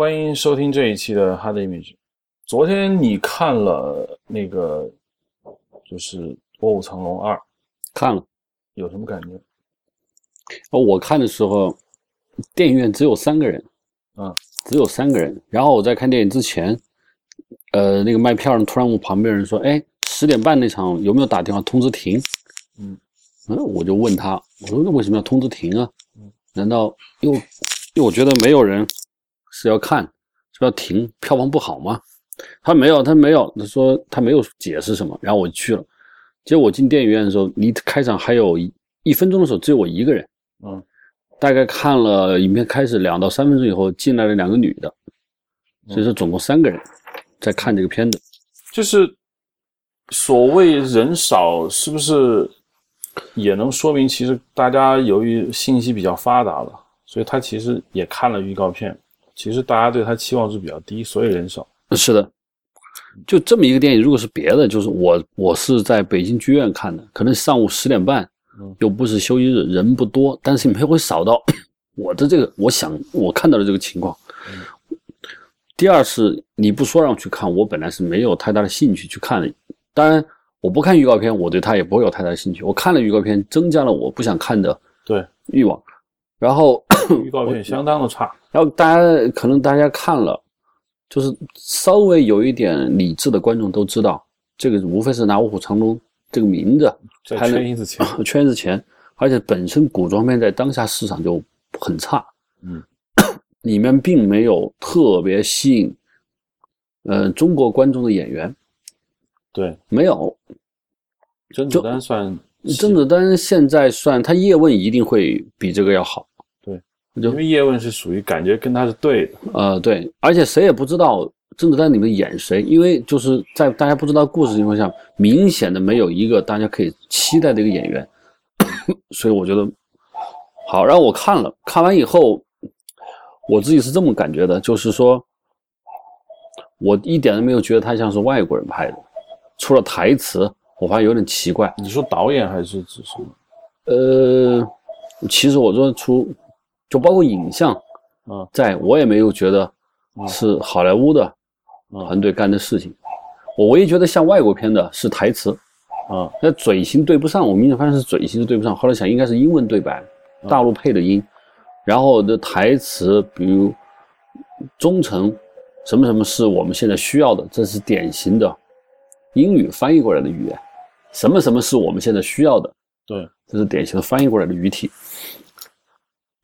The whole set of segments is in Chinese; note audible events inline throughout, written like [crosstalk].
欢迎收听这一期的 Hard Image。昨天你看了那个就是《卧虎藏龙二》，看了，有什么感觉？哦，我看的时候，电影院只有三个人，嗯，只有三个人。然后我在看电影之前，呃，那个卖票的突然问旁边人说：“哎，十点半那场有没有打电话通知停？”嗯嗯，我就问他，我说：“那为什么要通知停啊？嗯难道又因为我觉得没有人是要看，是要停，票房不好吗？”他没有，他没有，他说他没有解释什么。然后我去了，结果我进电影院的时候，离开场还有一一分钟的时候，只有我一个人。嗯大概看了影片开始两到三分钟以后，进来了两个女的，所以说总共三个人在看这个片子。就是所谓人少，是不是也能说明其实大家由于信息比较发达了，所以他其实也看了预告片，其实大家对他期望值比较低，所以人少。是的，就这么一个电影，如果是别的，就是我我是在北京剧院看的，可能上午十点半嗯，又不是休息日，人不多，但是你们会少到我的这个，我想我看到的这个情况。第二是你不说让我去看，我本来是没有太大的兴趣去看的。当然，我不看预告片，我对它也不会有太大的兴趣。我看了预告片，增加了我不想看的对，欲望。然后，预告片相当的差。然后大家可能大家看了，就是稍微有一点理智的观众都知道，这个无非是拿《卧虎藏龙》这个名字在还能圈一次钱，[laughs] 圈子钱，而且本身古装片在当下市场就很差，嗯，[coughs] 里面并没有特别吸引，呃，中国观众的演员。对，没有。甄子丹算甄子丹现在算他叶问一定会比这个要好，因为叶问是属于感觉跟他是对的，呃，对，而且谁也不知道甄子丹里面演谁，因为就是在大家不知道故事情况下，明显的没有一个大家可以期待的一个演员，[coughs] 所以我觉得好。然后我看了，看完以后，我自己是这么感觉的，就是说，我一点都没有觉得他像是外国人拍的，除了台词，我发现有点奇怪。你说导演还是指什么？呃，其实我说出，就包括影像，啊在我也没有觉得是好莱坞的啊团队干的事情。我唯一觉得像外国片的是台词，啊那嘴型对不上，我明显发现是嘴型是对不上。后来想应该是英文对白，大陆配的音，然后的台词，比如忠诚什么什么是我们现在需要的，这是典型的英语翻译过来的语言。什么什么是我们现在需要的，对，这是典型的翻译过来的语体。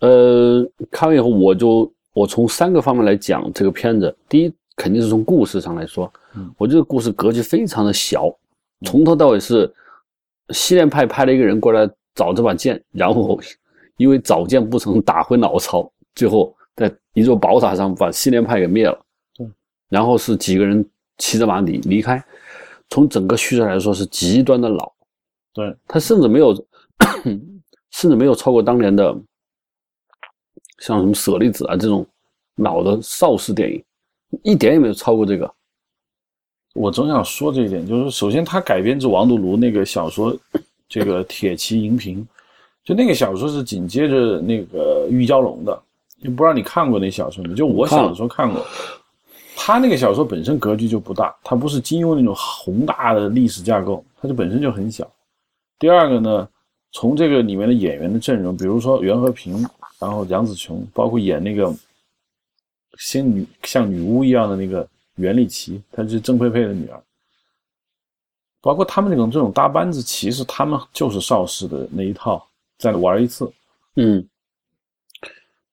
呃，看完以后，我就我从三个方面来讲这个片子。第一，肯定是从故事上来说，嗯我觉得故事格局非常的小，从头到尾是西凉派派了一个人过来找这把剑，然后 [laughs] 因为找剑不成，打回老巢，最后在一座宝塔上把西凉派给灭了。对，然后是几个人骑着马离离开。从整个叙事来说是极端的老，对，他甚至没有，[coughs] 甚至没有超过当年的像什么舍利子啊这种老的邵氏电影，一点也没有超过这个。我总想说这一点，就是首先他改编自王度庐那个小说，这个《铁骑银瓶》，就那个小说是紧接着那个玉娇龙的，就不知道你看过那小说没？就我小的时候看过。他那个小说本身格局就不大，它不是金庸那种宏大的历史架构，它就本身就很小。第二个呢，从这个里面的演员的阵容，比如说袁和平，然后杨紫琼，包括演那个仙女像女巫一样的那个袁立奇，她是郑佩佩的女儿。包括他们那种这种搭班子，其实他们就是邵氏的那一套，再玩一次。嗯，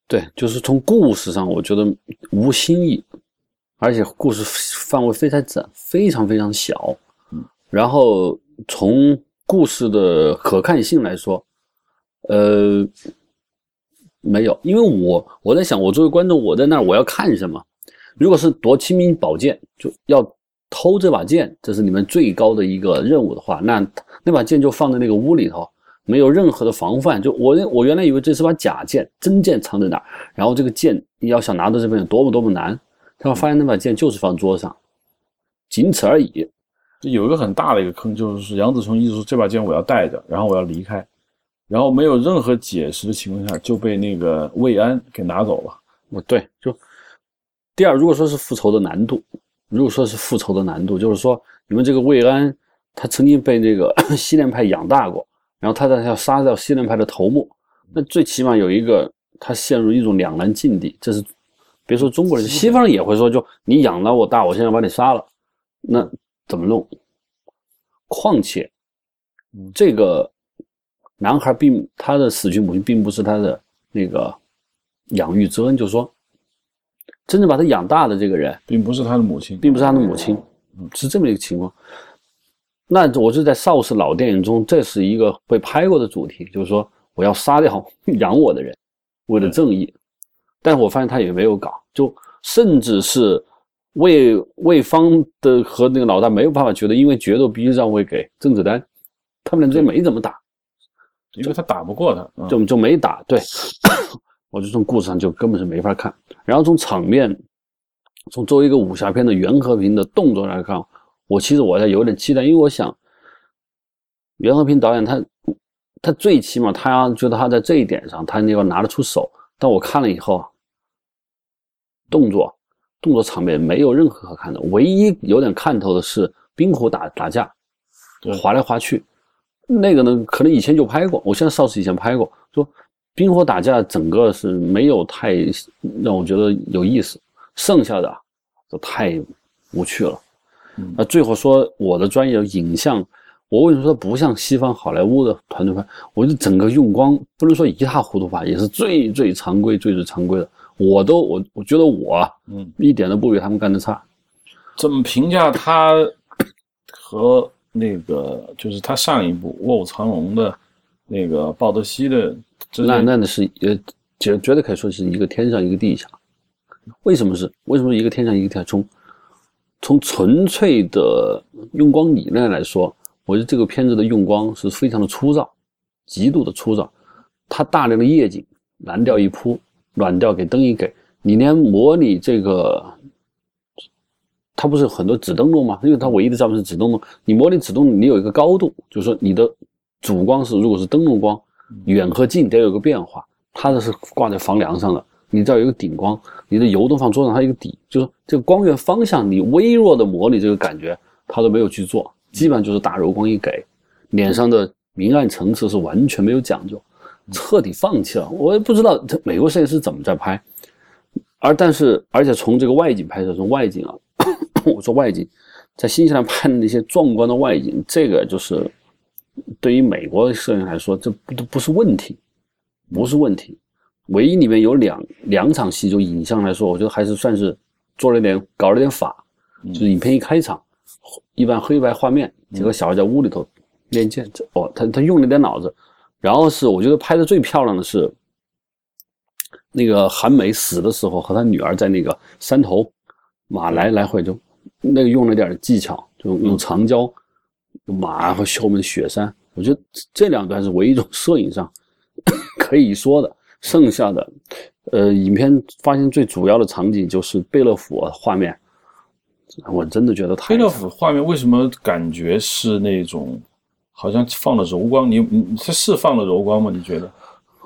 对，就是从故事上，我觉得无新意，而且故事范围非常窄，非常非常小。嗯，然后从故事的可看性来说，呃，没有，因为我我在想，我作为观众，我在那儿我要看什么？如果是夺清明宝剑，就要偷这把剑，这是你们最高的一个任务的话，那那把剑就放在那个屋里头，没有任何的防范。就我我原来以为这是把假剑，真剑藏在哪儿，然后这个剑你要想拿到这边有多么多么难。但我发现那把剑就是放桌上，仅此而已。有一个很大的一个坑，就是杨子琼一直说这把剑我要带着，然后我要离开，然后没有任何解释的情况下就被那个魏安给拿走了。我对，就第二，如果说是复仇的难度，如果说是复仇的难度，就是说你们这个魏安，他曾经被这个 [coughs] 西联派养大过，然后他在要杀掉西联派的头目，那最起码有一个他陷入一种两难境地，这是别说中国人，西方人也会说，就你养了我大，我现在把你杀了，那怎么弄？况且，这个男孩并他的死去母亲并不是他的那个养育之恩，就是说，真正把他养大的这个人，并不是他的母亲，并不是他的母亲，是这么一个情况。那我就在邵氏老电影中，这是一个被拍过的主题，就是说我要杀掉养我的人，为了正义。但是我发现他也没有搞，就甚至是。魏魏方的和那个老大没有办法决斗，因为决斗必须让位给甄子丹，他们俩之间没怎么打，因为他打不过他，就就没打。对，[laughs] 我就从故事上就根本是没法看。然后从场面，从作为一个武侠片的袁和平的动作来看，我其实我还有点期待，因为我想袁和平导演他他最起码他觉得他在这一点上他要拿得出手，但我看了以后，动作。动作场面没有任何可看的，唯一有点看头的是冰壶打打架，滑来滑去，那个呢可能以前就拍过，我现在邵氏以前拍过，说冰火打架整个是没有太让我觉得有意思，剩下的都太无趣了。那最后说我的专业影像，我为什么说不像西方好莱坞的团队拍？我就整个用光不能说一塌糊涂吧，也是最最常规、最最常规的。我都我我觉得我嗯一点都不比他们干的差。怎么评价他和那个就是他上一部《卧虎藏龙》的那个鲍德西的？那那的是呃绝绝对可以说是一个天上一个地下。为什么是？为什么一个天上一个地下？从从纯粹的用光理念来说，我觉得这个片子的用光是非常的粗糙，极度的粗糙。它大量的夜景，蓝调一铺。暖调给灯一给，你连模拟这个，它不是很多指灯笼吗？因为它唯一的照明是指灯笼，你模拟指灯笼，你有一个高度，就是说你的主光是如果是灯笼光，远和近得有个变化。它的是挂在房梁上的，你这儿有一个顶光，你的油灯放桌上，它一个底，就是这个光源方向，你微弱的模拟这个感觉，它都没有去做，基本上就是大柔光一给，脸上的明暗层次是完全没有讲究。彻底放弃了，我也不知道这美国摄影师怎么在拍，而但是而且从这个外景拍摄，从外景啊，我 [laughs] 做外景，在新西兰拍的那些壮观的外景，这个就是对于美国摄影来说，这不都不是问题，不是问题。唯一里面有两两场戏，就影像来说，我觉得还是算是做了点搞了点法，就是影片一开场，一般黑白画面，几个小孩在屋里头练剑，这哦，他他用了点脑子。然后是我觉得拍的最漂亮的是，那个韩梅死的时候和他女儿在那个山头马来来回就那个用了点技巧，就用长焦马和后面的雪山，我觉得这两段是唯一一种摄影上 [coughs] 可以说的。剩下的，呃，影片发现最主要的场景就是贝勒府画面，我真的觉得太贝勒府画面为什么感觉是那种？好像放了柔光，你你它是放了柔光吗？你觉得？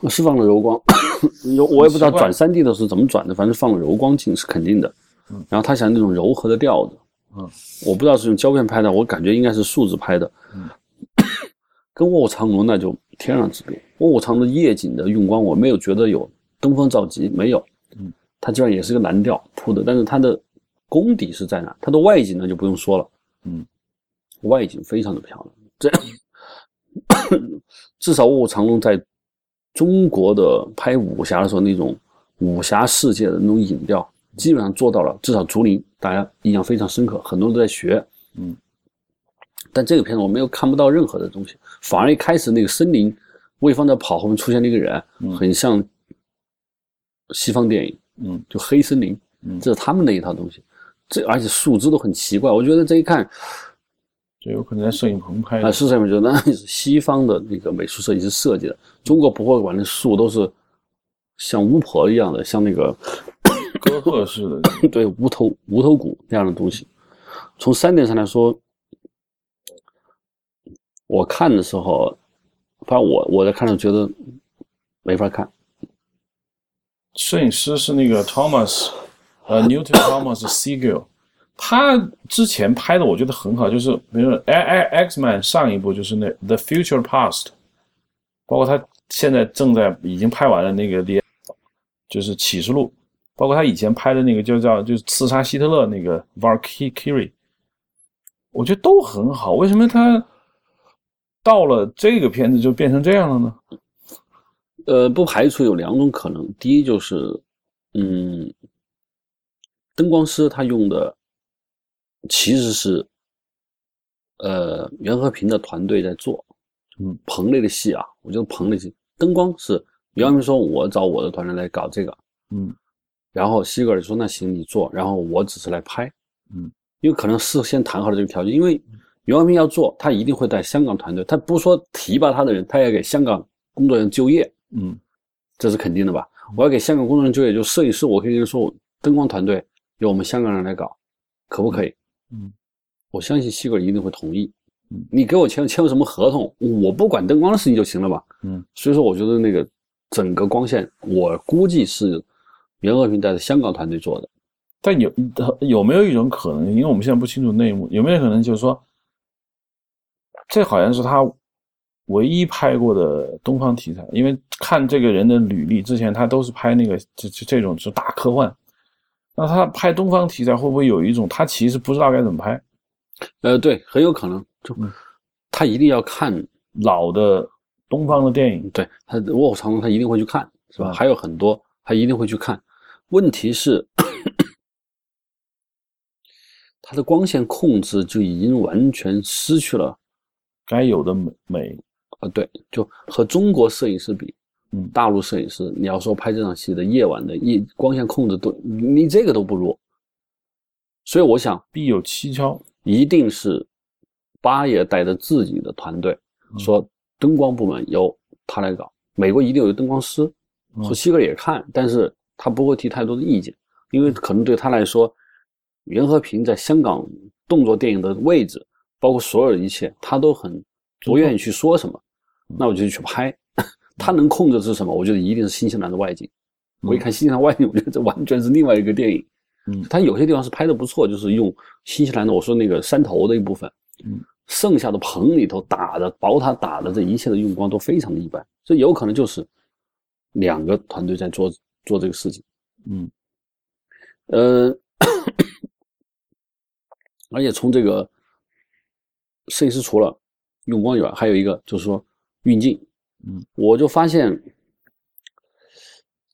是放了柔光，[coughs] 有我也不知道转三 D 的时候怎么转的，反正放了柔光镜是肯定的。嗯，然后他想那种柔和的调子，嗯，我不知道是用胶片拍的，我感觉应该是数字拍的。嗯，[coughs] 跟卧虎藏龙那就天壤之别。卧虎藏龙夜景的用光，我没有觉得有登峰造极，没有。嗯，它居然也是个蓝调铺的，但是它的功底是在哪？它的外景呢就不用说了。嗯，外景非常的漂亮。这，至少《卧虎藏龙》在中国的拍武侠的时候，那种武侠世界的那种影调，基本上做到了。至少竹林，大家印象非常深刻，很多人都在学。嗯，但这个片子我没有看不到任何的东西，反而一开始那个森林，魏方在跑，后面出现了一个人，很像西方电影。嗯，就黑森林，嗯这是他们的一套东西。这而且树枝都很奇怪，我觉得这一看。有可能在摄影棚拍啊，是这么觉得，那是西方的那个美术设计师设计的。中国不会玩的树都是像巫婆一样的，像那个哥特式的，对，无头无头骨那样的东西。从三点上来说，我看的时候，反正我我在看的时候觉得没法看。摄影师是那个 Thomas 呃，Newton Thomas Sigel，他之前拍的我觉得很好，就是比如说 X Man 上一部就是那 The Future Past，包括他现在正在已经拍完了那个 The，就是启示录，包括他以前拍的那个就叫就是刺杀希特勒那个 Valkyrie，我觉得都很好。为什么他到了这个片子就变成这样了呢？呃，不排除有两种可能，第一就是，嗯，灯光师他用的其实是，呃，袁和平的团队在做，嗯，棚内的戏啊，我觉得棚内戏灯光是袁和平说，我找我的团队来搞这个，嗯，然后西格尔说那行你做，然后我只是来拍，嗯，因为可能事先谈好了这个条件，因为袁和平要做，他一定会带香港团队，他不说提拔他的人，他要给香港工作人员就业。嗯，这是肯定的吧？我要给香港工作人员就业，就摄影师，我可以跟你说，灯光团队由我们香港人来搞，可不可以？嗯，我相信西格尔一定会同意。嗯，你给我签签个什么合同，我不管灯光的事情就行了吧？嗯，所以说我觉得那个整个光线，我估计是袁和平带着香港团队做的。但有有没有一种可能？因为我们现在不清楚内幕，有没有可能就是说，这好像是他。唯一拍过的东方题材，因为看这个人的履历，之前他都是拍那个这这这种是大科幻。那他拍东方题材会不会有一种他其实不知道该怎么拍？呃，对，很有可能，就他一定要看老的东方的电影，对他《卧虎藏龙》，他一定会去看，是吧？还有很多他一定会去看。问题是，[coughs] 他的光线控制就已经完全失去了该有的美美。啊，对，就和中国摄影师比，嗯，大陆摄影师，你要说拍这场戏的夜晚的夜光线控制都，你这个都不如。所以我想必有蹊跷，一定是八爷带着自己的团队，说灯光部门由他来搞。美国一定有灯光师，说西格也看，但是他不会提太多的意见，因为可能对他来说，袁和平在香港动作电影的位置，包括所有的一切，他都很不愿意去说什么。那我就去拍，[laughs] 他能控制是什么？我觉得一定是新西兰的外景。我一看新西兰外景，我觉得这完全是另外一个电影。嗯，他有些地方是拍的不错，就是用新西兰的我说那个山头的一部分，嗯，剩下的棚里头打的、宝塔打的这一切的用光都非常的一般，这有可能就是两个团队在做做这个事情。嗯，呃，而且从这个摄影师除了用光以外，还有一个就是说。运镜，嗯，我就发现，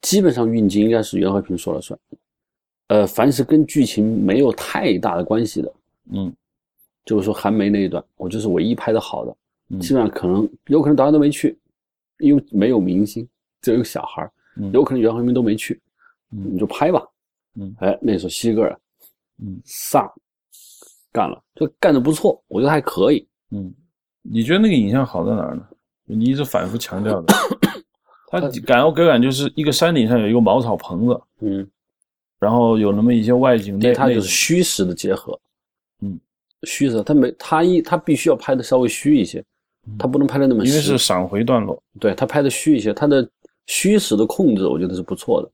基本上运镜应该是袁和平说了算。呃，凡是跟剧情没有太大的关系的，嗯，就是说韩梅那一段，我就是唯一拍的好的。基本上可能有可能导演都没去，因为没有明星，只有一个小孩有可能袁和平都没去，你就拍吧。嗯，哎，那时候西格尔，嗯，上干了，就干的不错，我觉得还可以。嗯，你觉得那个影像好在哪儿呢？你一直反复强调的，[coughs] 他感我给感就是一个山顶上有一个茅草棚子，嗯，然后有那么一些外景，对，它就是虚实的结合，嗯，虚实，他没他一他必须要拍的稍微虚一些，他不能拍的那么，因为是闪回段落，对他拍的虚一些，他的虚实的控制我觉得是不错的，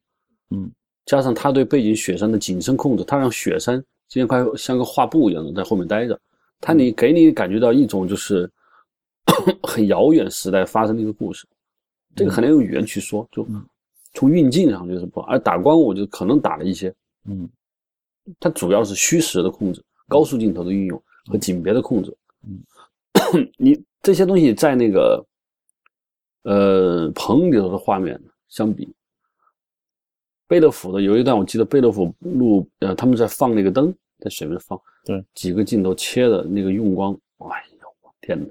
嗯，加上他对背景雪山的景深控制，他让雪山今天快像个画布一样的在后面待着，他你给你感觉到一种就是。[coughs] 很遥远时代发生的一个故事，这个很难用语言去说。就从运镜上就是不，而打光我就可能打了一些。嗯，它主要是虚实的控制、高速镜头的运用和景别的控制。嗯，[coughs] 你这些东西在那个呃棚里头的画面相比，贝勒府的有一段我记得贝勒府路呃他们在放那个灯在水面放，对几个镜头切的那个用光，哎呦我天哪！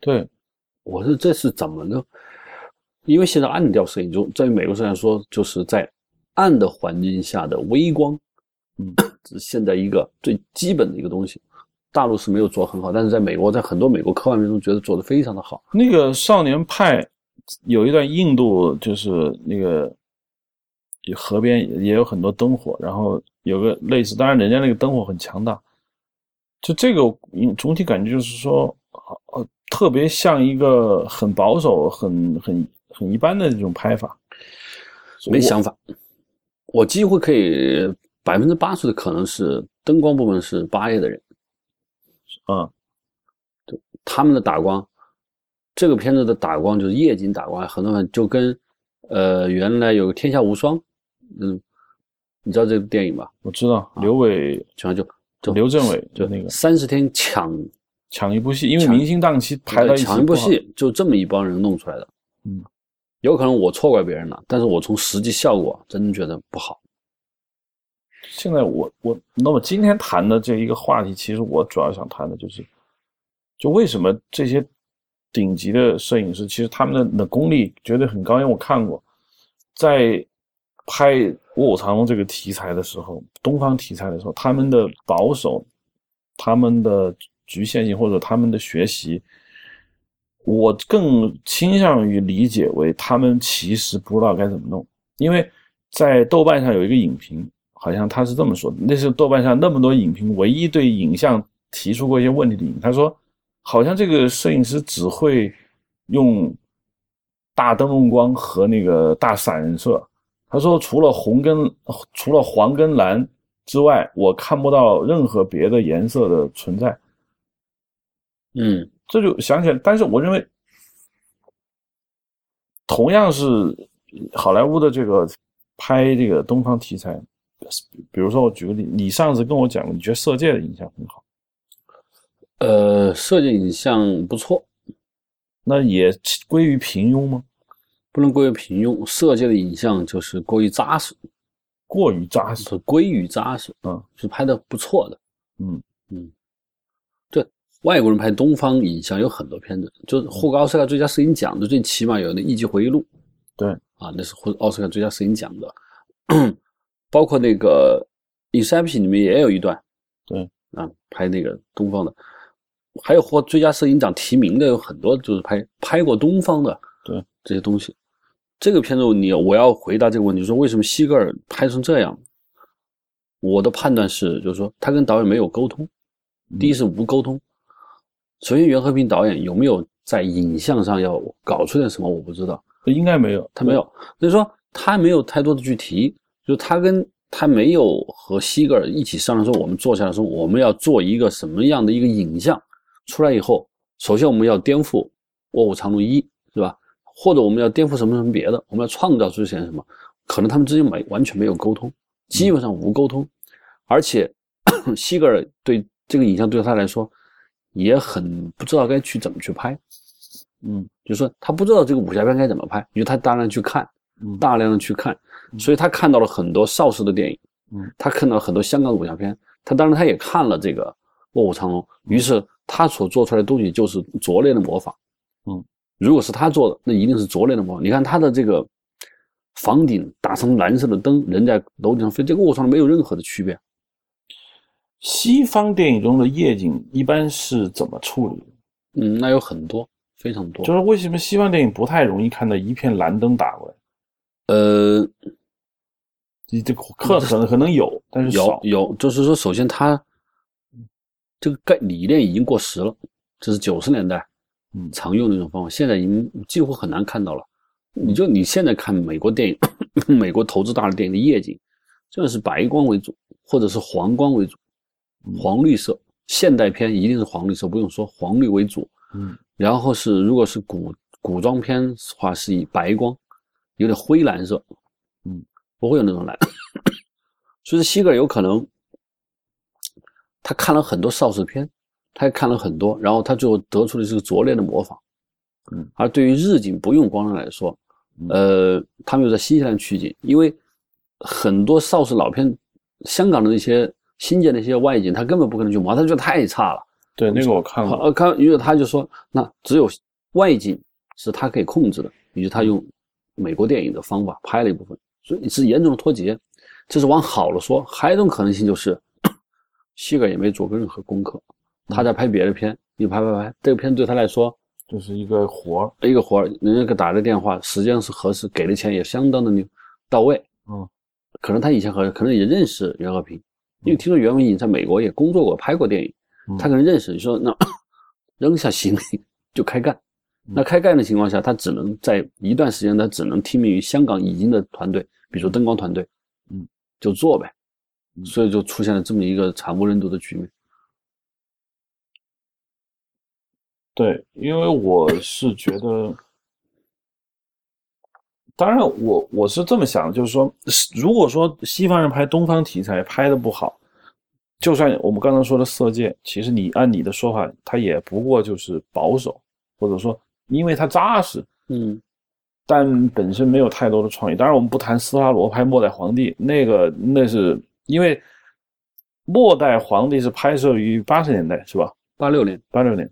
对，我说这是怎么呢？因为现在暗调摄影中，在美国虽然说就是在暗的环境下的微光，嗯，是现在一个最基本的一个东西。大陆是没有做很好，但是在美国，在很多美国科幻片中觉得做的非常的好。那个少年派有一段印度就是那个河边也有很多灯火，然后有个类似，当然人家那个灯火很强大。就这个总体感觉就是说，呃。特别像一个很保守、很很很一般的这种拍法，没想法。我几乎可以百分之八十的可能是灯光部分是八 A 的人，嗯，他们的打光，这个片子的打光就是夜景打光，很多人就跟呃原来有《天下无双》，嗯，你知道这部电影吧？我知道刘伟，就就就刘镇伟就那个三十天抢抢一部戏，因为明星档期排到一起，抢一部戏就这么一帮人弄出来的。嗯，有可能我错怪别人了，但是我从实际效果真的觉得不好。现在我我那么今天谈的这一个话题，其实我主要想谈的就是，就为什么这些顶级的摄影师，其实他们的的功力绝对很高，因为我看过，在拍《卧虎藏龙》这个题材的时候，东方题材的时候，他们的保守，他们的局限性或者他们的学习，我更倾向于理解为他们其实不知道该怎么弄，因为在豆瓣上有一个影评。好像他是这么说的，那是豆瓣上那么多影评，唯一对影像提出过一些问题的影。他说，好像这个摄影师只会用大灯笼光和那个大散人色。他说，除了红跟除了黄跟蓝之外，我看不到任何别的颜色的存在。嗯，这就想起来，但是我认为，同样是好莱坞的这个拍这个东方题材。比如说，我举个例，你上次跟我讲，你觉得《色戒》的影像很好，呃，《色戒》影像不错，那也归于平庸吗？不能归于平庸，《色戒》的影像就是过于扎实，过于扎实，归于扎实，嗯，是拍的不错的，嗯。嗯，对，外国人拍东方影像有很多片子，就是获过奥斯卡最佳摄影奖的，最起码有那《一级回忆录》，对，啊，那是获奥斯卡最佳摄影奖的。包括那个《Inception》里面也有一段，对啊，拍那个东方的，还有获最佳摄影奖提名的有很多，就是拍拍过东方的，对这些东西。这个片子你我要回答这个问题，说为什么西格尔拍成这样？我的判断是，就是说他跟导演没有沟通。第一是无沟通。首先，袁和平导演有没有在影像上要搞出点什么？我不知道，应该没有，他没有。所以说他没有太多的去提。就他跟他没有和西格尔一起商量说，我们坐下来说，我们要做一个什么样的一个影像出来以后，首先我们要颠覆《卧虎藏龙一》，是吧？或者我们要颠覆什么什么别的，我们要创造出些什么？可能他们之间没完全没有沟通，基本上无沟通，而且 [clears throat] 西格尔对这个影像对他来说也很不知道该去怎么去拍，嗯，就是说他不知道这个武侠片该怎么拍，因为他大量去看，大量的去看。所以他看到了很多邵氏的电影，嗯，他看到了很多香港的武侠片，他当然他也看了这个《卧虎藏龙》，于是他所做出来的东西就是拙劣的模仿，嗯，如果是他做的，那一定是拙劣的模仿。你看他的这个房顶打成蓝色的灯，人在楼顶上飞，这个卧虎藏龙没有任何的区别。西方电影中的夜景一般是怎么处理？嗯，那有很多，非常多。就是为什么西方电影不太容易看到一片蓝灯打过来？呃。你这课可能可能有，但是有有，就是说，首先它这个概理念已经过时了，这是九十年代嗯常用的一种方法，现在已经几乎很难看到了。你就你现在看美国电影，[coughs] 美国投资大的电影的夜景，真的是白光为主，或者是黄光为主，黄绿色。现代片一定是黄绿色，不用说，黄绿为主。嗯，然后是如果是古古装片的话，是以白光，有点灰蓝色。不会有那种来，所以西格尔有可能，他看了很多邵氏片，他也看了很多，然后他最后得出的是个拙劣的模仿。嗯，而对于日景不用光来说，呃，他们又在新西兰取景，因为很多邵氏老片，香港的那些新建的一些外景，他根本不可能去模，他觉得太差了。对，那个我看了。呃，看，因为他就说，那只有外景是他可以控制的，于是他用美国电影的方法拍了一部分。所以是严重的脱节，这是往好了说。还有一种可能性就是，西格也没做过任何功课，他在拍别的片，你拍拍拍，这个片对他来说就是一个活儿，一个活儿。人家给打的电话，实际上是合适，给的钱也相当的牛到位。嗯，可能他以前和可能也认识袁和平，因为听说袁和平在美国也工作过，拍过电影，他可能认识。你说那 [coughs] 扔下行李就开干。那开干的情况下，他只能在一段时间，他只能听命于香港已经的团队，比如说灯光团队，嗯，就做呗，所以就出现了这么一个惨无人睹的局面。对，因为我是觉得，当然我我是这么想，就是说，如果说西方人拍东方题材拍的不好，就算我们刚才说的《色戒》，其实你按你的说法，它也不过就是保守，或者说因为它扎实，嗯，但本身没有太多的创意。当然，我们不谈斯拉罗拍《末代皇帝》，那个那是因为《末代皇帝》是拍摄于八十年代，是吧？八六年，八六年。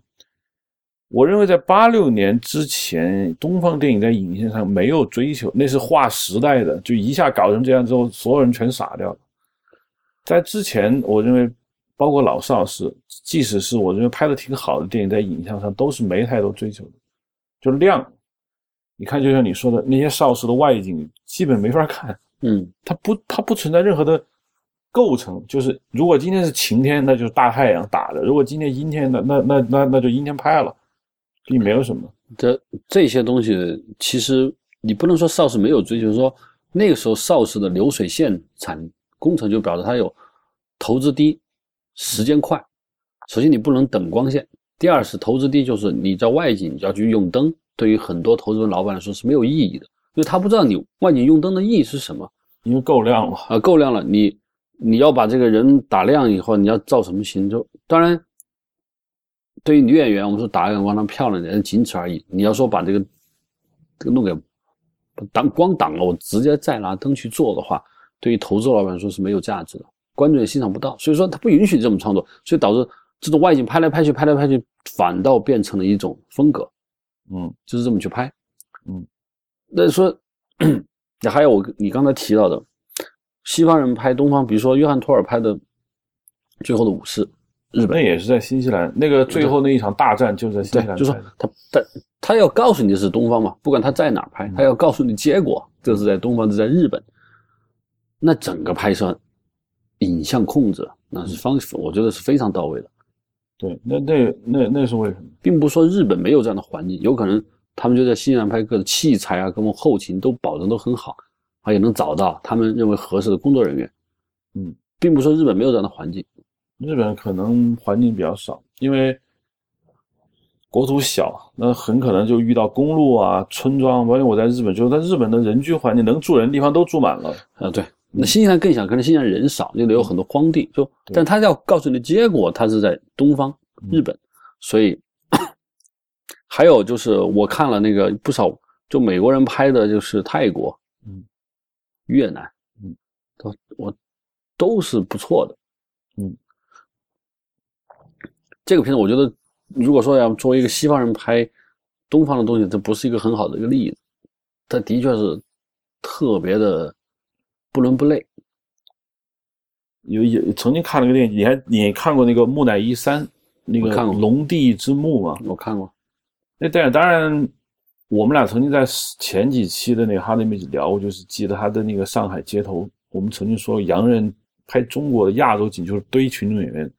我认为在八六年之前，东方电影在影线上没有追求，那是划时代的，就一下搞成这样之后，所有人全傻掉了。在之前，我认为包括老邵是，即使是我认为拍的挺好的电影，在影像上都是没太多追求的，就亮。你看，就像你说的那些邵氏的外景，基本没法看。嗯，它不，它不存在任何的构成，就是如果今天是晴天，那就是大太阳打的；如果今天阴天，那那那那那就阴天拍了。并没有什么，这这些东西其实你不能说邵氏没有追求，说那个时候邵氏的流水线产工程就表示它有投资低、时间快。首先你不能等光线，第二是投资低，就是你在外景要去用灯，对于很多投资人老板来说是没有意义的，因为他不知道你外景用灯的意义是什么，因为够亮了啊，够亮了，你你要把这个人打亮以后，你要造什么型？就当然。对于女演员，我们说打个光她漂亮点，仅此而已。你要说把这个这个弄给挡光挡了，我直接再拿灯去做的话，对于投资老板来说是没有价值的，观众也欣赏不到。所以说他不允许这种创作，所以导致这种外景拍来拍去，拍来拍去，反倒变成了一种风格。嗯，就是这么去拍。嗯，那说也还有我你刚才提到的，西方人拍东方，比如说约翰托尔拍的《最后的武士》。日本也是在新西兰，那个最后那一场大战就是在新西兰。就说他他他要告诉你是东方嘛，不管他在哪拍，他要告诉你结果，这是在东方，这在日本。那整个拍摄影像控制那是方，我觉得是非常到位的。对，那那那那是为什么？并不是说日本没有这样的环境，有可能他们就在新西兰拍，各种器材啊，各种后勤都保证都很好，啊，也能找到他们认为合适的工作人员。嗯，并不是说日本没有这样的环境。日本可能环境比较少，因为国土小，那很可能就遇到公路啊、村庄。关键我在日本，就是在日本的人居环境，能住人的地方都住满了。啊，对。那新西兰更小，可能新西兰人少，那里有很多荒地。就，但他要告诉你的结果，他是在东方日本，所以还有就是我看了那个不少，就美国人拍的，就是泰国、嗯，越南，嗯，都我都是不错的，嗯。这个片子，我觉得，如果说要作为一个西方人拍东方的东西，这不是一个很好的一个例子。它的确是特别的不伦不类。有有曾经看了个电影，你还你看过那个《木乃伊三》那个《龙帝之墓》吗？我看过。那电影当然，我们俩曾经在前几期的那个哈利梅吉聊过，就是记得他的那个上海街头，我们曾经说洋人拍中国的亚洲景就是堆群众演员。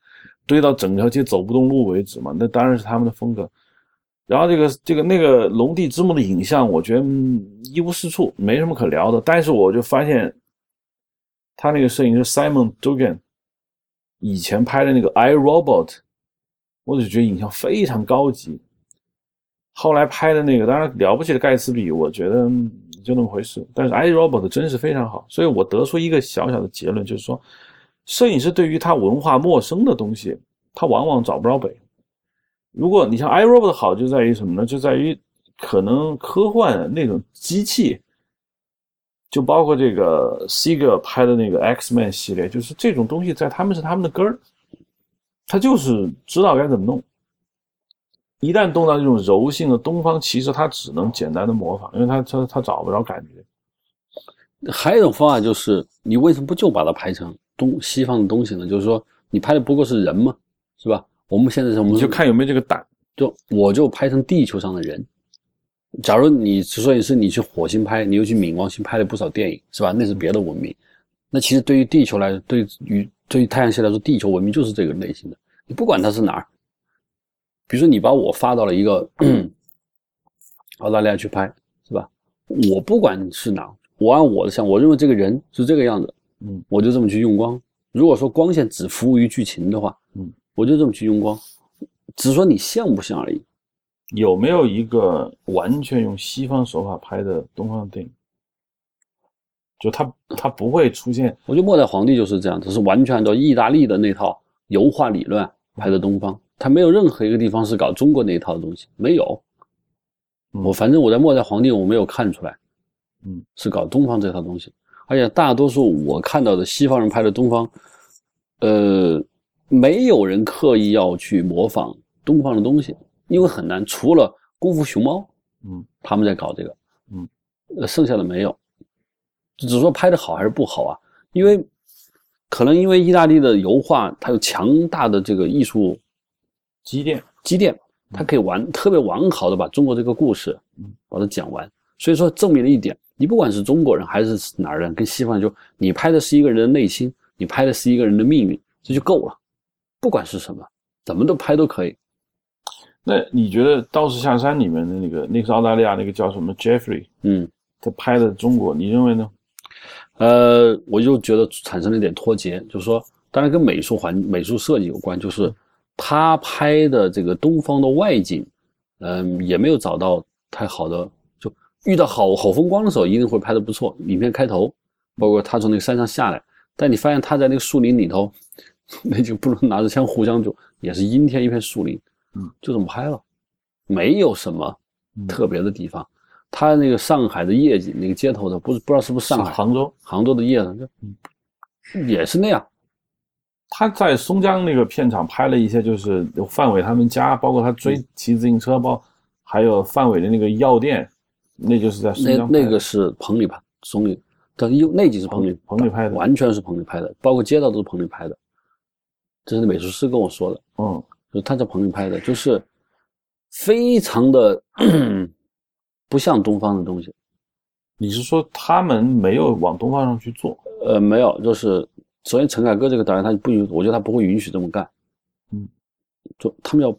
堆到整条街走不动路为止嘛，那当然是他们的风格。然后这个这个那个龙帝之墓的影像，我觉得一无是处，没什么可聊的。但是我就发现，他那个摄影师 Simon Dugan 以前拍的那个 I Robot，我就觉得影像非常高级。后来拍的那个，当然了不起的盖茨比，我觉得就那么回事。但是 I Robot 真是非常好，所以我得出一个小小的结论，就是说。摄影师对于他文化陌生的东西，他往往找不着北。如果你像 iRobot 好，就在于什么呢？就在于可能科幻那种机器，就包括这个 Seeger 拍的那个 X-Men 系列，就是这种东西在他们是他们的根儿，他就是知道该怎么弄。一旦动到这种柔性的东方，其实他只能简单的模仿，因为他他他找不着感觉。还有一种方法就是，你为什么不就把它拍成？东西方的东西呢，就是说你拍的不过是人嘛，是吧？我们现在我们就看有没有这个胆，就我就拍成地球上的人。假如你之所以是你去火星拍，你又去冥王星拍了不少电影，是吧？那是别的文明。那其实对于地球来，对于对于太阳系来说，地球文明就是这个类型的。你不管它是哪儿，比如说你把我发到了一个 [clears throat] 澳大利亚去拍，是吧？我不管是哪，我按我的想，我认为这个人是这个样子。嗯，我就这么去用光。如果说光线只服务于剧情的话，嗯，我就这么去用光，只是说你像不像而已。有没有一个完全用西方手法拍的东方电影？就他，他不会出现，我觉得《末代皇帝》就是这样，它是完全按照意大利的那套油画理论拍的东方，它没有任何一个地方是搞中国那一套的东西，没有。嗯我反正我在《末代皇帝》我没有看出来，嗯，是搞东方这套东西，而且大多数我看到的西方人拍的东方，呃，没有人刻意要去模仿东方的东西，因为很难，除了《功夫熊猫》，嗯他们在搞这个，嗯，呃，剩下的没有，只是说拍的好还是不好啊？因为可能因为意大利的油画它有强大的这个艺术积淀，积淀，它可以完特别完好的把中国这个故事，嗯，把它讲完。所以说证明了一点，你不管是中国人还是哪儿人，跟西方人就你拍的是一个人的内心，你拍的是一个人的命运，这就够了。不管是什么，怎么都拍都可以。那你觉得《道士下山》里面的那个，那个是澳大利亚那个叫什么 Jeffrey，嗯，他拍的中国，你认为呢？呃，我就觉得产生了一点脱节，就是说，当然跟美术环、美术设计有关，就是他拍的这个东方的外景，嗯、也没有找到太好的，就遇到好好风光的时候，一定会拍的不错。影片开头，包括他从那个山上下来，但你发现他在那个树林里头，[laughs] 那就不能拿着枪互相就，也是阴天一片树林，嗯，就这么拍了，没有什么嗯。特别的地方。他那个上海的夜景，那个街头的，不是不知道是不是上海、杭州，杭州的夜呢，就也是那样。他在松江那个片场拍了一些，就是范伟他们家，包括他追嗯。骑自行车，包还有范伟的那个药店，那就是在松那江那个是棚里拍，松里，但是又那集是棚里棚里拍的。完全是棚里拍的，包括街道都是棚里拍的。这是美术师跟我说的，嗯就是他在棚里拍的，就是非常的 [clears throat] 不像东方的东西。你是说他们没有往东方上去做？呃，没有，就是首先陈凯歌这个导演他不允，我觉得他不会允许这么干。嗯，就他们要，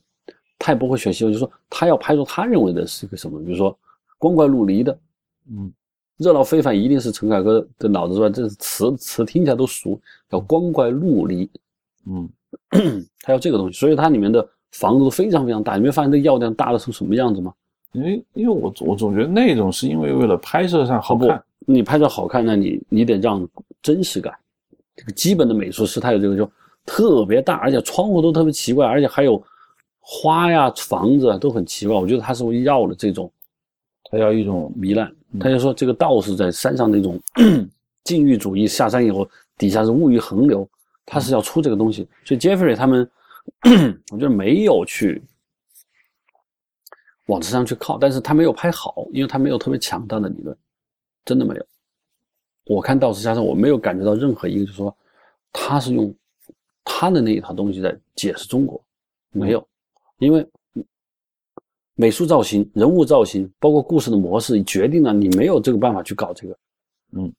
他也不会选西游，就是说他要拍出他认为的是个什么，比如说光怪陆离的，嗯热闹非凡一定是陈凯歌的脑子是吧？这是词词听起来都熟，叫光怪陆离，嗯 [clears throat] 他要这个东西，所以它里面的房子都非常非常大。你没发现这药量大的成什么样子吗？因为因为我我总觉得那种是因为为了拍摄上好不看，，你拍照好看，那你你得让真实感。这个基本的美术师他有这个就特别大，而且窗户都特别奇怪，而且还有花呀、房子啊都很奇怪。我觉得他是要的这种他要一种糜烂。他就说这个道士在山上那种 [clears throat] 禁欲主义，下山以后底下是物欲横流，他是要出这个东西。所以 Jeffrey 他们，我觉得没有去往这上去靠，但是他没有拍好，因为他没有特别强大的理论，真的没有。我看道士下山，我没有感觉到任何一个，就是说他是用他的那一套东西在解释中国，没有，因为美术造型、人物造型，包括故事的模式，决定了你没有这个办法去搞这个。嗯，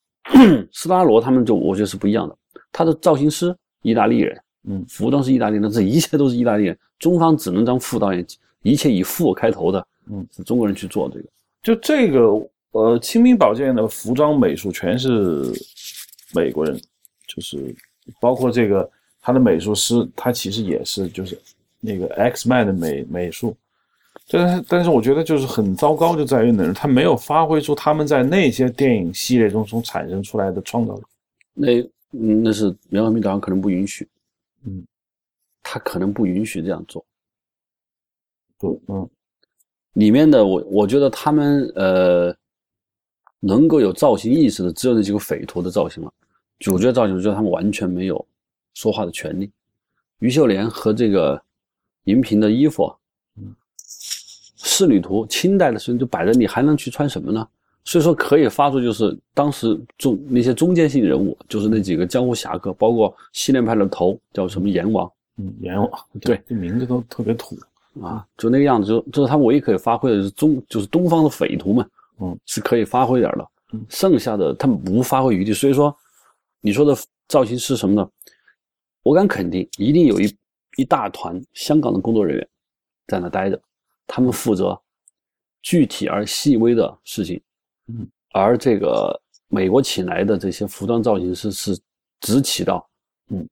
[clears throat] 斯拉罗他们就我觉得是不一样的，他的造型师意大利人，嗯服装是意大利人，这一切都是意大利人。中方只能当副导演，一切以副开头的，嗯，是中国人去做这个。就这个呃，清明宝剑的服装美术全是美国人，就是包括这个他的美术师，他其实也是就是那个 X Man 的美美术，但是但是我觉得就是很糟糕，就在于呢，他没有发挥出他们在那些电影系列中所产生出来的创造力。那嗯，那是袁和平导演可能不允许，嗯，他可能不允许这样做。对嗯里面的我我觉得他们呃能够有造型意识的，只有那几个匪徒的造型了。主角造型，我觉得他们完全没有说话的权利。于秀莲和这个银屏的衣服，嗯，仕女图，清代的时候就摆着，你还能去穿什么呢？所以说可以发出就是当时中那些中间性人物，就是那几个江湖侠客，包括西联派的头叫什么阎王，嗯，阎王对，这名字都特别土。啊，就那个样子，就就是他们唯一可以发挥的是中，就是东方的匪徒们，嗯，是可以发挥点的，嗯，剩下的他们无发挥余地。所以说，你说的造型师什么呢，我敢肯定，一定有一一大团香港的工作人员在那待着，他们负责具体而细微的事情，嗯，而这个美国请来的这些服装造型师是只起到嗯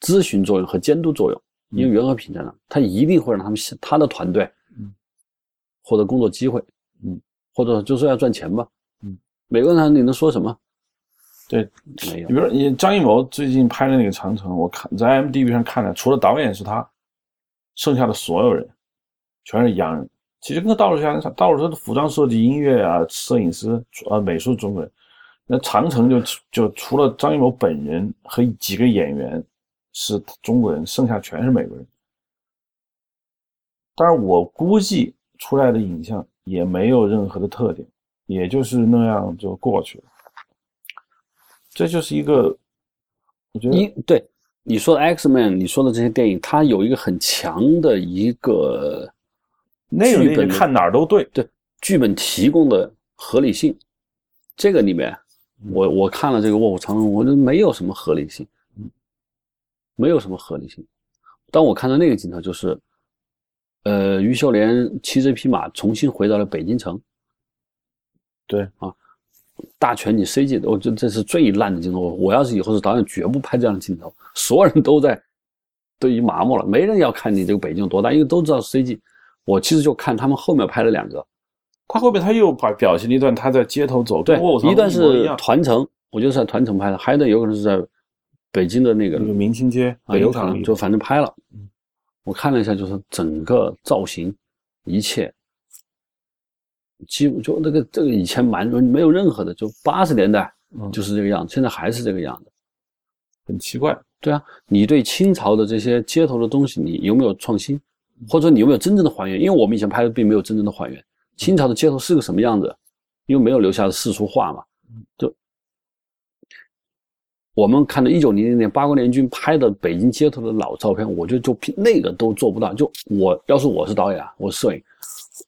咨询作用和监督作用，因为袁和平在那，他一定会让他们他的团队嗯获得工作机会，嗯，或者就是要赚钱吧，嗯，美国人你能说什么？对，没有你比，如说你张艺谋最近拍的那个《长城》，我看在 m d b 上看了，除了导演是他，剩下的所有人全是洋人。其实跟道路相像，道路说的服装设计、音乐啊、摄影师、呃美术中国人。那长城就就除了张艺谋本人和几个演员是中国人，剩下全是美国人。当然，我估计出来的影像也没有任何的特点，也就是那样就过去了。这就是一个，我觉得你对你说的 X Man，你说的这些电影，它有一个很强的一个那个剧本看哪儿都对。对剧本提供的合理性，这个里面，我我看了这个《卧虎藏龙》，我觉得没有什么合理性，没有什么合理性。当我看到那个镜头，就是，呃，于秀莲骑着匹马重新回到了北京城，对啊，大全你 CG 的，我觉得这是最烂的镜头。我要是以后是导演，绝不拍这样的镜头。所有人都在都已经麻木了，没人要看你这个北京有多大，因为都知道是 CG。我其实就看他们后面拍了两个，他后面他又把表现了一段他在街头走，对一段是团城，我觉得是在团城拍的，还有一段有可能是在北京的那个那个明清街有可能就反正拍了嗯。我看了一下，就是整个造型，一切，几乎就那个这个以前蛮没有任何的，就八十年代嗯就是这个样子，现在还是这个样子。很奇怪。对啊，你对清朝的这些街头的东西，你有没有创新，或者说你有没有真正的还原？因为我们以前拍的并没有真正的还原清朝的街头是个什么样子，因为没有留下的世俗画嘛。就我们看到一九零零年八国联军拍的北京街头的老照片，我觉得就那个都做不到。就我要是我是导演啊，我是摄影，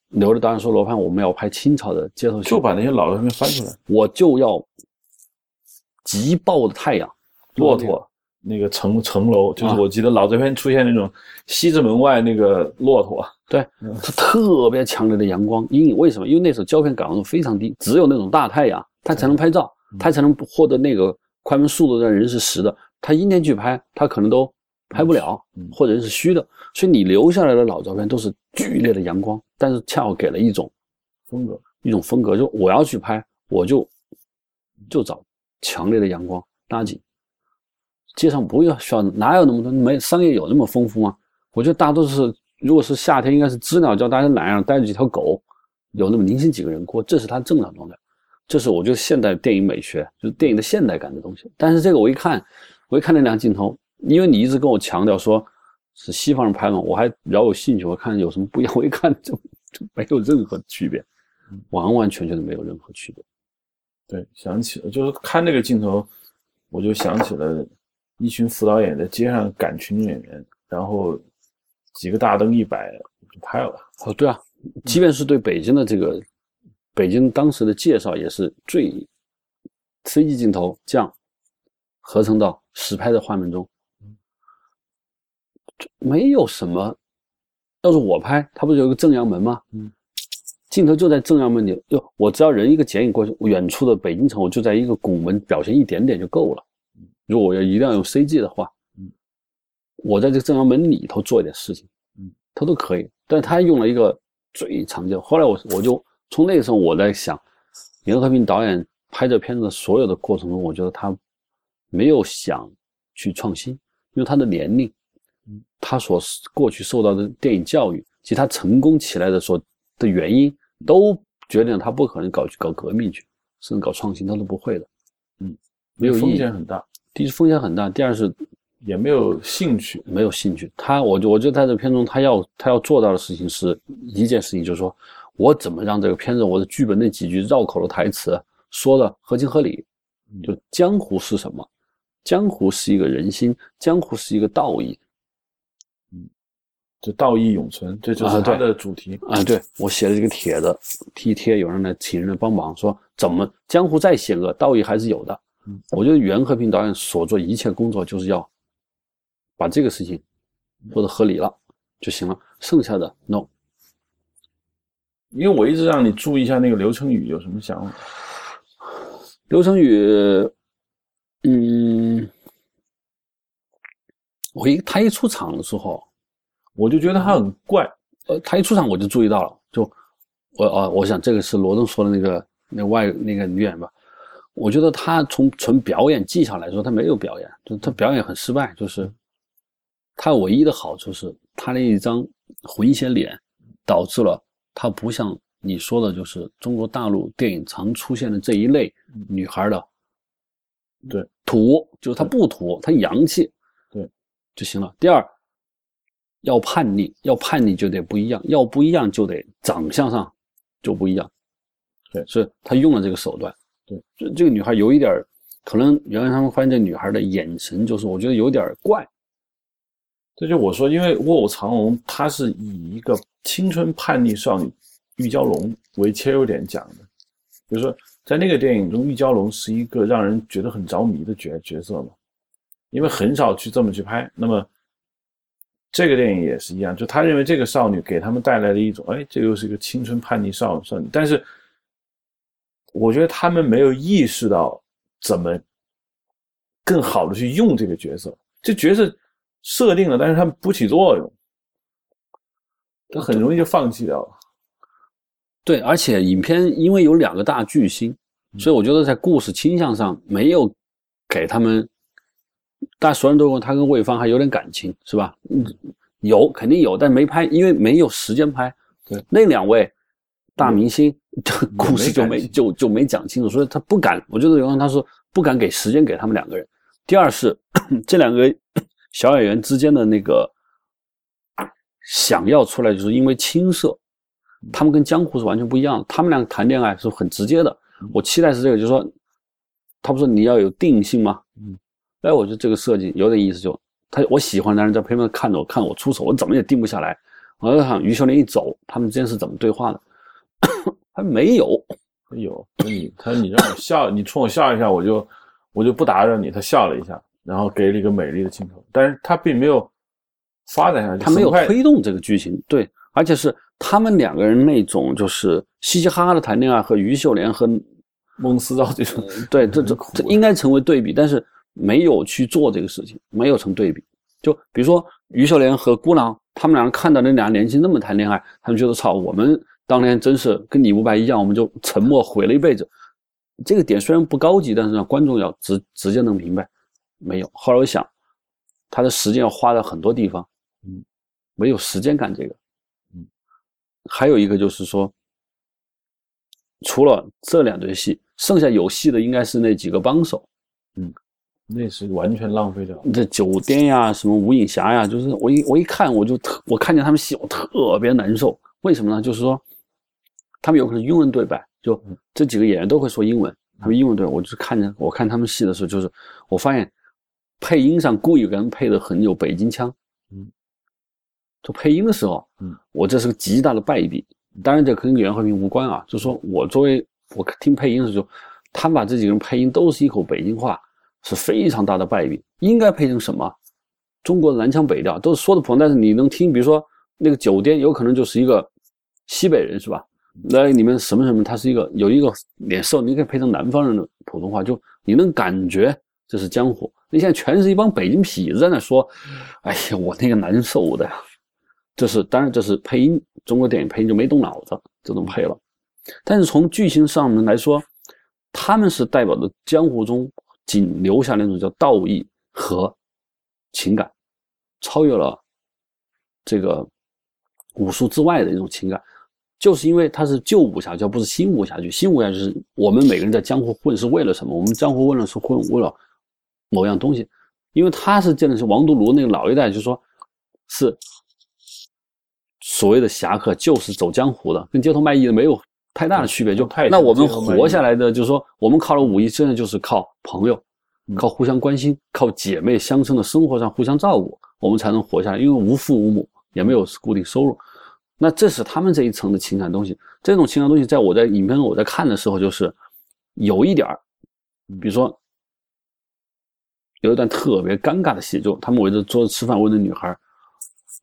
刘的导演说罗胖我们要拍清朝的街头，就把那些老照片翻出来，我就要急爆的太阳，骆驼那个城城楼，就是我记得老照片出现那种西直门外那个骆驼，对，它特别强烈的阳光阴影。为什么？因为那时候胶片感光度非常低，只有那种大太阳，它才能拍照，它才能获得那个快门速度让人是实的。它阴天去拍，它可能都拍不了，或者是虚的。所以你留下来的老照片都是剧烈的阳光，但是恰好给了一种风格，一种风格。就我要去拍，我就就找强烈的阳光搭景。街上不要需要，哪有那么多？没商业有那么丰富吗？我觉得大多数是，如果是夏天，应该是知了叫大家懒样带着几条狗，有那么零星几个人过，这是他正常状态。这是我觉得现代电影美学，就是电影的现代感的东西。但是这个我一看，我一看那两镜头，因为你一直跟我强调说是西方人拍嘛，我还饶有兴趣，我看有什么不一样。我一看就就没有任何区别，完完全全的没有任何区别。对，想起了，就是看那个镜头，我就想起了一群副导演在街上赶群众演员，然后几个大灯一摆就拍了。哦，对啊，即便是对北京的这个北京当时的介绍，也是最 CG 镜头这样合成到实拍的画面中，就没有什么。要是我拍，它不是有个正阳门吗？嗯，镜头就在正阳门里，就我只要人一个剪影过去，远处的北京城，我就在一个拱门表现一点点就够了。如果我要一定要用 CG 的话，嗯，我在这个正阳门里头做一点事情，嗯，他都可以。但是他用了一个最常见。后来我我就从那个时候我在想，袁和平导演拍这片子的所有的过程中，我觉得他没有想去创新，因为他的年龄，嗯，他所过去受到的电影教育，其实他成功起来的所的原因，都决定了他不可能搞去搞革命去，甚至搞创新他都不会的，嗯，没有意险很大，第一是风险很大，第二是也没有兴趣。没有兴趣。他，我就我觉得在这片中，他要他要做到的事情是一件事情，就是说我怎么让这个片子我的剧本那几句绕口的台词说的合情合理。就江湖是什么？江湖是一个人心，江湖是一个道义嗯就道义永存，这就是他的主题。啊！对我写了这个帖子，贴贴，有人来请人来帮忙，说怎么江湖再险恶，道义还是有的。嗯，我觉得袁和平导演所做一切工作，就是要把这个事情做得合理了就行了，剩下的 no。因为我一直让你注意一下那个刘成宇有什么想法。刘成宇，嗯，我一他一出场的时候，我就觉得他很怪。呃，他一出场我就注意到了，就我啊，我想这个是罗登说的那个那外那个女演员吧。我觉得他从纯表演技巧来说，他没有表演，就他表演很失败。就是他唯一的好处是他那一张混血脸，导致了他不像你说的，就是中国大陆电影常出现的这一类女孩的，对土，就是他不土，他洋气，对就行了。第二，要叛逆，要叛逆就得不一样，要不一样就得长相上就不一样，对，所以他用了这个手段。对，这这个女孩有一点可能原来他们发现这女孩的眼神，就是我觉得有点怪。这就我说，因为《卧虎藏龙》它是以一个青春叛逆少女玉娇龙为切入点讲的，比如说在那个电影中，玉娇龙是一个让人觉得很着迷的角角色嘛，因为很少去这么去拍。那么这个电影也是一样，就他认为这个少女给他们带来了一种，哎，这又是一个青春叛逆少少女，但是。我觉得他们没有意识到怎么更好的去用这个角色，这角色设定了，但是他们不起作用，他很容易就放弃掉了。对，而且影片因为有两个大巨星，所以我觉得在故事倾向上没有给他们，大家所有人都说他跟魏芳还有点感情，是吧？嗯，有肯定有，但没拍，因为没有时间拍。对，那两位大明星。这故事就没就就没讲清楚，所以他不敢。我觉得有人他说不敢给时间给他们两个人。第二是这两个 [clears throat] 小演员之间的那个想要出来，就是因为青涩，他们跟江湖是完全不一样的。他们俩谈恋爱是很直接的。我期待是这个，就是说他不说你要有定性吗？嗯，哎，我觉得这个设计有点意思。就他我喜欢男人在旁边看着我，看我出手，我怎么也定不下来。我就想于秀莲一走，他们之间是怎么对话的？[coughs] 还没有，有你他你让我笑，你冲我笑一下，我就我就不打扰你。他笑了一下，然后给了一个美丽的镜头，但是他并没有发展下去，他没有推动这个剧情。对，而且是他们两个人那种就是嘻嘻哈哈的谈恋爱，和于秀莲和 [laughs] 孟思昭这种，对，这 [laughs] 这这应该成为对比，但是没有去做这个事情，没有成对比。就比如说于秀莲和孤狼，他们两个看到那俩年轻那么谈恋爱，他们觉得操我们。当年真是跟李无白一样，我们就沉默毁了一辈子。这个点虽然不高级，但是让观众要直直接能明白。没有，后来我想，他的时间要花在很多地方，嗯，没有时间干这个，嗯。还有一个就是说，除了这两对戏，剩下有戏的应该是那几个帮手，嗯，那是完全浪费掉。这酒店呀，什么吴影霞呀，就是我一我一看我就特，我看见他们戏我特别难受。为什么呢？就是说。他们有可能英文对白，就这几个演员都会说英文，他们英文对白，我就看着我看他们戏的时候，就是我发现配音上故意给人配的很有北京腔，嗯，就配音的时候，嗯，我这是个极大的败笔。当然这跟袁和平无关啊，就是说我作为我听配音的时候，他们把这几个人配音都是一口北京话，是非常大的败笔。应该配成什么？中国的南腔北调都是说的普通，但是你能听，比如说那个酒店有可能就是一个西北人，是吧？那里面什么什么，他是一个有一个脸瘦，你可以配成南方人的普通话，就你能感觉这是江湖。你现在全是一帮北京痞子在那说，[laughs] 哎呀，我那个难受的呀。[laughs] 这是当然，这是配音，中国电影配音就没动脑子就，这么配了。但是从剧情上面来说，他们是代表着江湖中仅留下那种叫道义和情感，超越了这个武术之外的一种情感。就是因为他是旧武侠剧，不是新武侠剧。新武侠剧是我们每个人在江湖混是为了什么？我们江湖混了是混为了某样东西。因为他是见的是王都庐那个老一代，就是说是所谓的侠客，就是走江湖的，跟街头卖艺的没有太大的区别。就那我们活下来的，就是说我们靠了武艺，真的就是靠朋友，靠互相关心，靠姐妹相称的生活上互相照顾，我们才能活下来。因为无父无母，也没有固定收入。那这是他们这一层的情感东西，这种情感东西，在我在影片中我在看的时候，就是有一点儿，比如说有一段特别尴尬的戏，就他们围着桌子吃饭，问那女孩，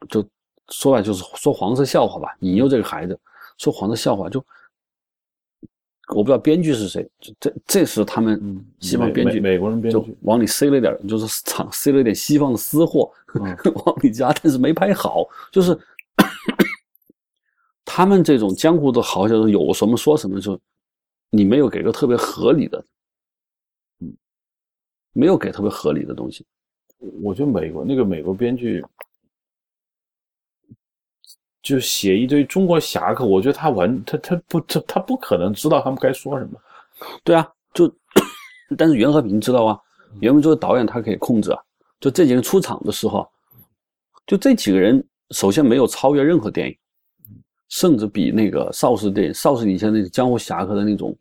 就说白就是说黄色笑话吧，引诱这个孩子说黄色笑话，就我不知道编剧是谁，这这这是他们西方编剧，美美国人编就剧，往里塞了点儿，就是厂塞了点西方的私货、[laughs] 往里加，但是没拍好，就是 [laughs] 他们这种江湖的豪杰有什么说什么，就你没有给个特别合理的，嗯，没有给特别合理的东西。我觉得美国那个美国编剧就写一堆中国侠客，我觉得他完他他不他他不可能知道他们该说什么。对啊，就 [coughs] 但是袁和平知道啊，袁和平作为导演，他可以控制啊。就这几个人出场的时候，就这几个人首先没有超越任何电影，甚至比那个邵氏电影、邵氏以前那个江湖侠客的那种，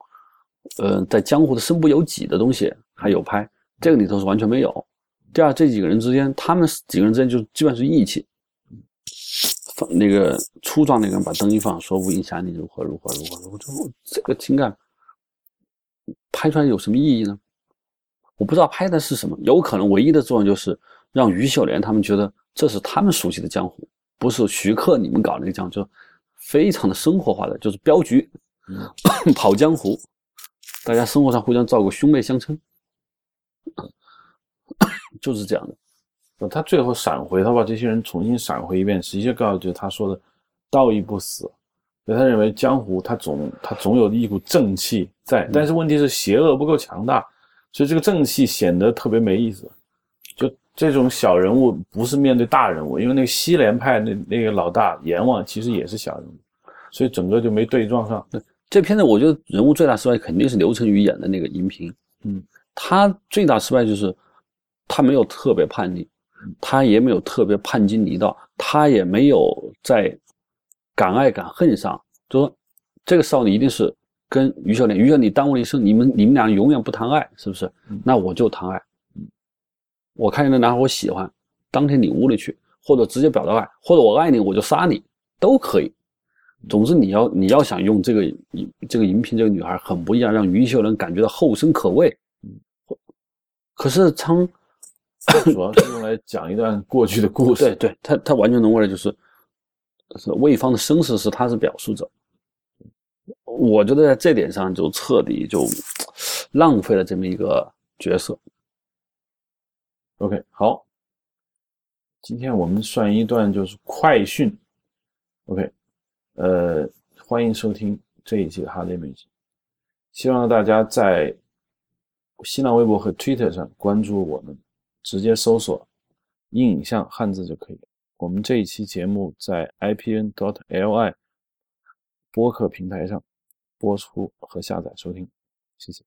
呃，在江湖的身不由己的东西还有拍，这个里头是完全没有。第二，这几个人之间，他们几个人之间就基本是义气。放那个粗壮那个人把灯一放，说吴影侠你如何如何如何如何，这个情感拍出来有什么意义呢？我不知道拍的是什么，有可能唯一的作用就是让于秀莲他们觉得这是他们熟悉的江湖，不是徐克你们搞那个江湖，就非常的生活化的，就是镖局、跑江湖，大家生活上互相照顾，兄妹相称，[coughs] 就是这样的。呃他最后闪回，他把这些人重新闪回一遍，实际告诉就是他说的“道义不死”，所以他认为江湖他总他总有一股正气在，但是问题是邪恶不够强大，所以这个正气显得特别没意思。就这种小人物不是面对大人物，因为那个西联派那那个老大阎王其实也是小人物，所以整个就没对撞上。这片子我觉得人物最大失败肯定是刘晨宇演的那个银屏，嗯，他最大失败就是他没有特别叛逆，他也没有特别叛经离道，他也没有在敢爱敢恨上，就说这个少女一定是跟于小莲，于小莲你耽误了一生，你们你们俩永远不谈爱，是不是？那我就谈爱，我看见那男孩我喜欢，当天你屋里去，或者直接表达爱，或者我爱你我就杀你，都可以。总之你要你要想用这个这个银屏这个女孩很不一样，让于秀能感觉到后生可畏。可是苍主要是用来讲一段过去的故事。[laughs] 对对，他他完全能为了就是是魏方的身世是他是表述者，我觉得在这点上就彻底就 [tsk] 浪费了这么一个角色。OK，好，今天我们算一段就是快讯。OK，呃，欢迎收听这一期的哈雷美集。希望大家在新浪微博和 Twitter 上关注我们，直接搜索“阴影像”汉字就可以。我们这一期节目在 IPN.DOT.LI 播客平台上播出和下载收听，谢谢。